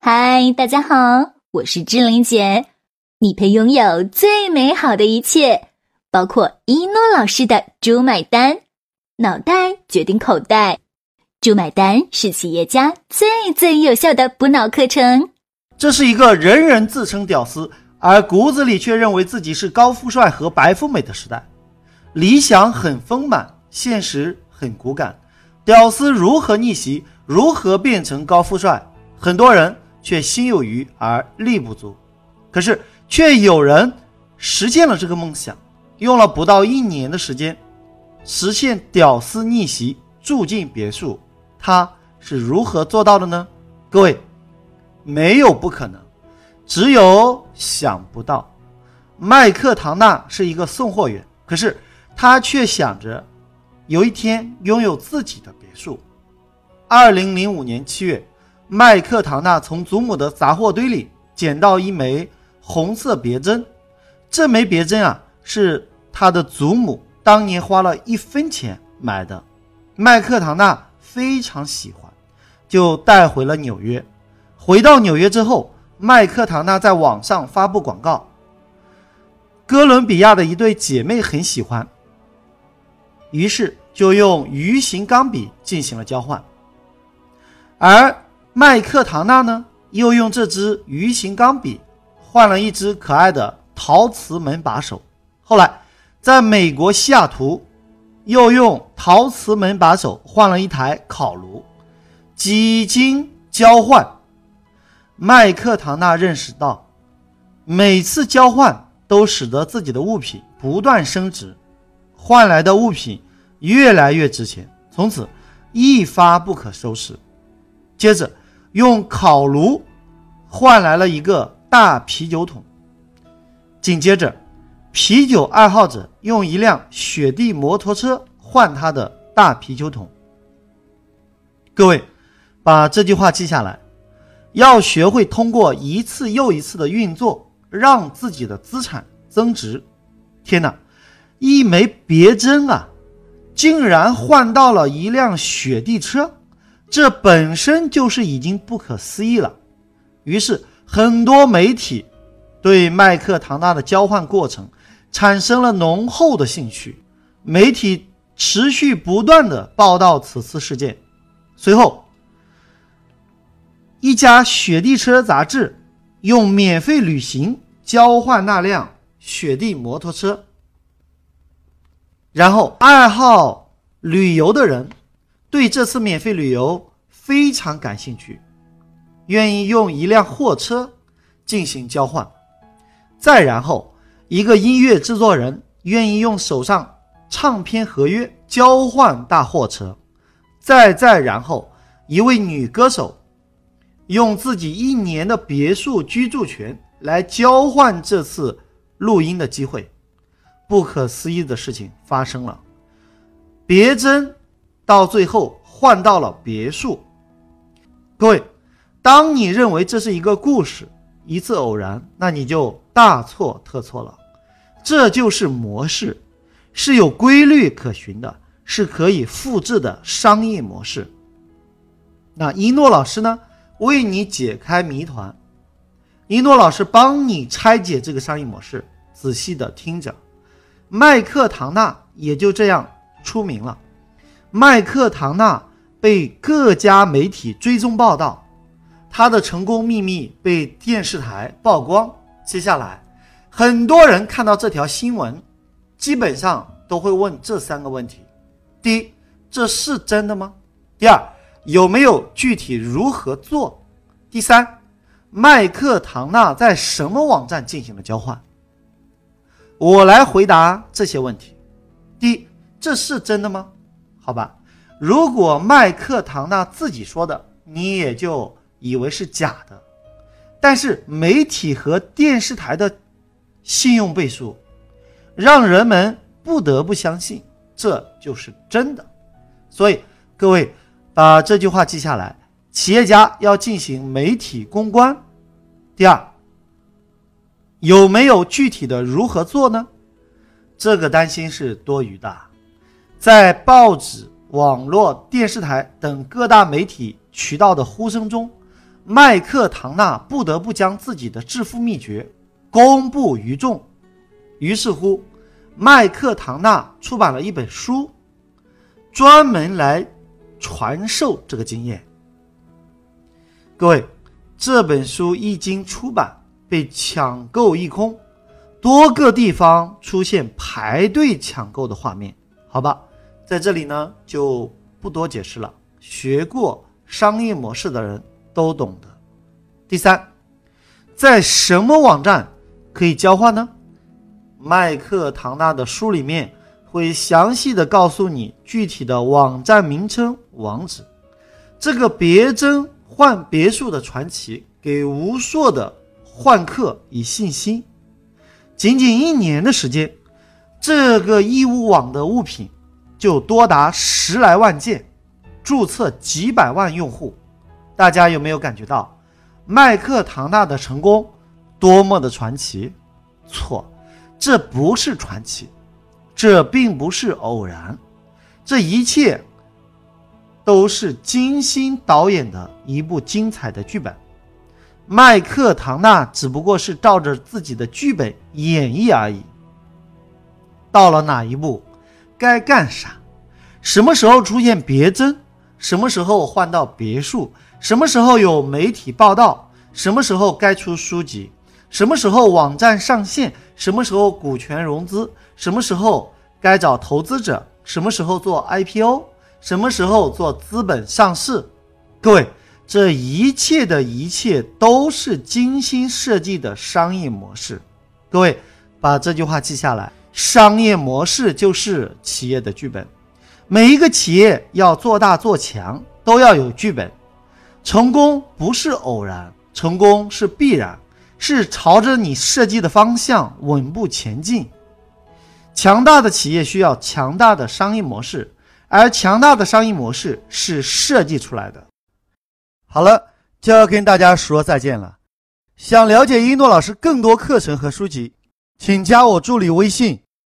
嗨，大家好，我是志玲姐。你配拥有最美好的一切，包括一诺老师的“猪买单”，脑袋决定口袋，“猪买单”是企业家最最有效的补脑课程。这是一个人人自称屌丝，而骨子里却认为自己是高富帅和白富美的时代。理想很丰满，现实很骨感。屌丝如何逆袭？如何变成高富帅？很多人却心有余而力不足。可是，却有人实现了这个梦想，用了不到一年的时间，实现屌丝逆袭，住进别墅。他是如何做到的呢？各位，没有不可能，只有想不到。麦克唐纳是一个送货员，可是他却想着有一天拥有自己的别墅。二零零五年七月，麦克唐纳从祖母的杂货堆里捡到一枚红色别针。这枚别针啊，是他的祖母当年花了一分钱买的。麦克唐纳非常喜欢，就带回了纽约。回到纽约之后，麦克唐纳在网上发布广告。哥伦比亚的一对姐妹很喜欢，于是就用鱼形钢笔进行了交换。而麦克唐纳呢，又用这支鱼形钢笔换了一只可爱的陶瓷门把手。后来，在美国西雅图，又用陶瓷门把手换了一台烤炉。几经交换，麦克唐纳认识到，每次交换都使得自己的物品不断升值，换来的物品越来越值钱，从此一发不可收拾。接着，用烤炉换来了一个大啤酒桶。紧接着，啤酒爱好者用一辆雪地摩托车换他的大啤酒桶。各位，把这句话记下来：要学会通过一次又一次的运作，让自己的资产增值。天哪，一枚别针啊，竟然换到了一辆雪地车！这本身就是已经不可思议了，于是很多媒体对麦克唐纳的交换过程产生了浓厚的兴趣，媒体持续不断的报道此次事件。随后，一家雪地车杂志用免费旅行交换那辆雪地摩托车，然后爱好旅游的人。对这次免费旅游非常感兴趣，愿意用一辆货车进行交换。再然后，一个音乐制作人愿意用手上唱片合约交换大货车。再再然后，一位女歌手用自己一年的别墅居住权来交换这次录音的机会。不可思议的事情发生了，别针。到最后换到了别墅。各位，当你认为这是一个故事，一次偶然，那你就大错特错了。这就是模式，是有规律可循的，是可以复制的商业模式。那一诺老师呢，为你解开谜团。一诺老师帮你拆解这个商业模式，仔细的听着。麦克唐纳也就这样出名了。麦克唐纳被各家媒体追踪报道，他的成功秘密被电视台曝光。接下来，很多人看到这条新闻，基本上都会问这三个问题：第一，这是真的吗？第二，有没有具体如何做？第三，麦克唐纳在什么网站进行了交换？我来回答这些问题。第一，这是真的吗？好吧，如果麦克唐纳自己说的，你也就以为是假的。但是媒体和电视台的信用背书，让人们不得不相信这就是真的。所以各位把这句话记下来：企业家要进行媒体公关。第二，有没有具体的如何做呢？这个担心是多余的。在报纸、网络、电视台等各大媒体渠道的呼声中，麦克唐纳不得不将自己的致富秘诀公布于众。于是乎，麦克唐纳出版了一本书，专门来传授这个经验。各位，这本书一经出版，被抢购一空，多个地方出现排队抢购的画面。好吧，在这里呢就不多解释了，学过商业模式的人都懂得。第三，在什么网站可以交换呢？麦克唐纳的书里面会详细的告诉你具体的网站名称、网址。这个别针换别墅的传奇，给无数的换客以信心。仅仅一年的时间。这个义乌网的物品就多达十来万件，注册几百万用户，大家有没有感觉到麦克唐纳的成功多么的传奇？错，这不是传奇，这并不是偶然，这一切都是精心导演的一部精彩的剧本。麦克唐纳只不过是照着自己的剧本演绎而已。到了哪一步，该干啥？什么时候出现别针？什么时候换到别墅？什么时候有媒体报道？什么时候该出书籍？什么时候网站上线？什么时候股权融资？什么时候该找投资者？什么时候做 IPO？什么时候做资本上市？各位，这一切的一切都是精心设计的商业模式。各位，把这句话记下来。商业模式就是企业的剧本，每一个企业要做大做强，都要有剧本。成功不是偶然，成功是必然，是朝着你设计的方向稳步前进。强大的企业需要强大的商业模式，而强大的商业模式是设计出来的。好了，就要跟大家说再见了。想了解一诺老师更多课程和书籍，请加我助理微信。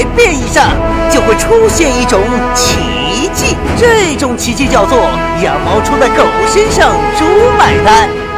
百变以上，就会出现一种奇迹，这种奇迹叫做羊毛出在狗身上，猪买单。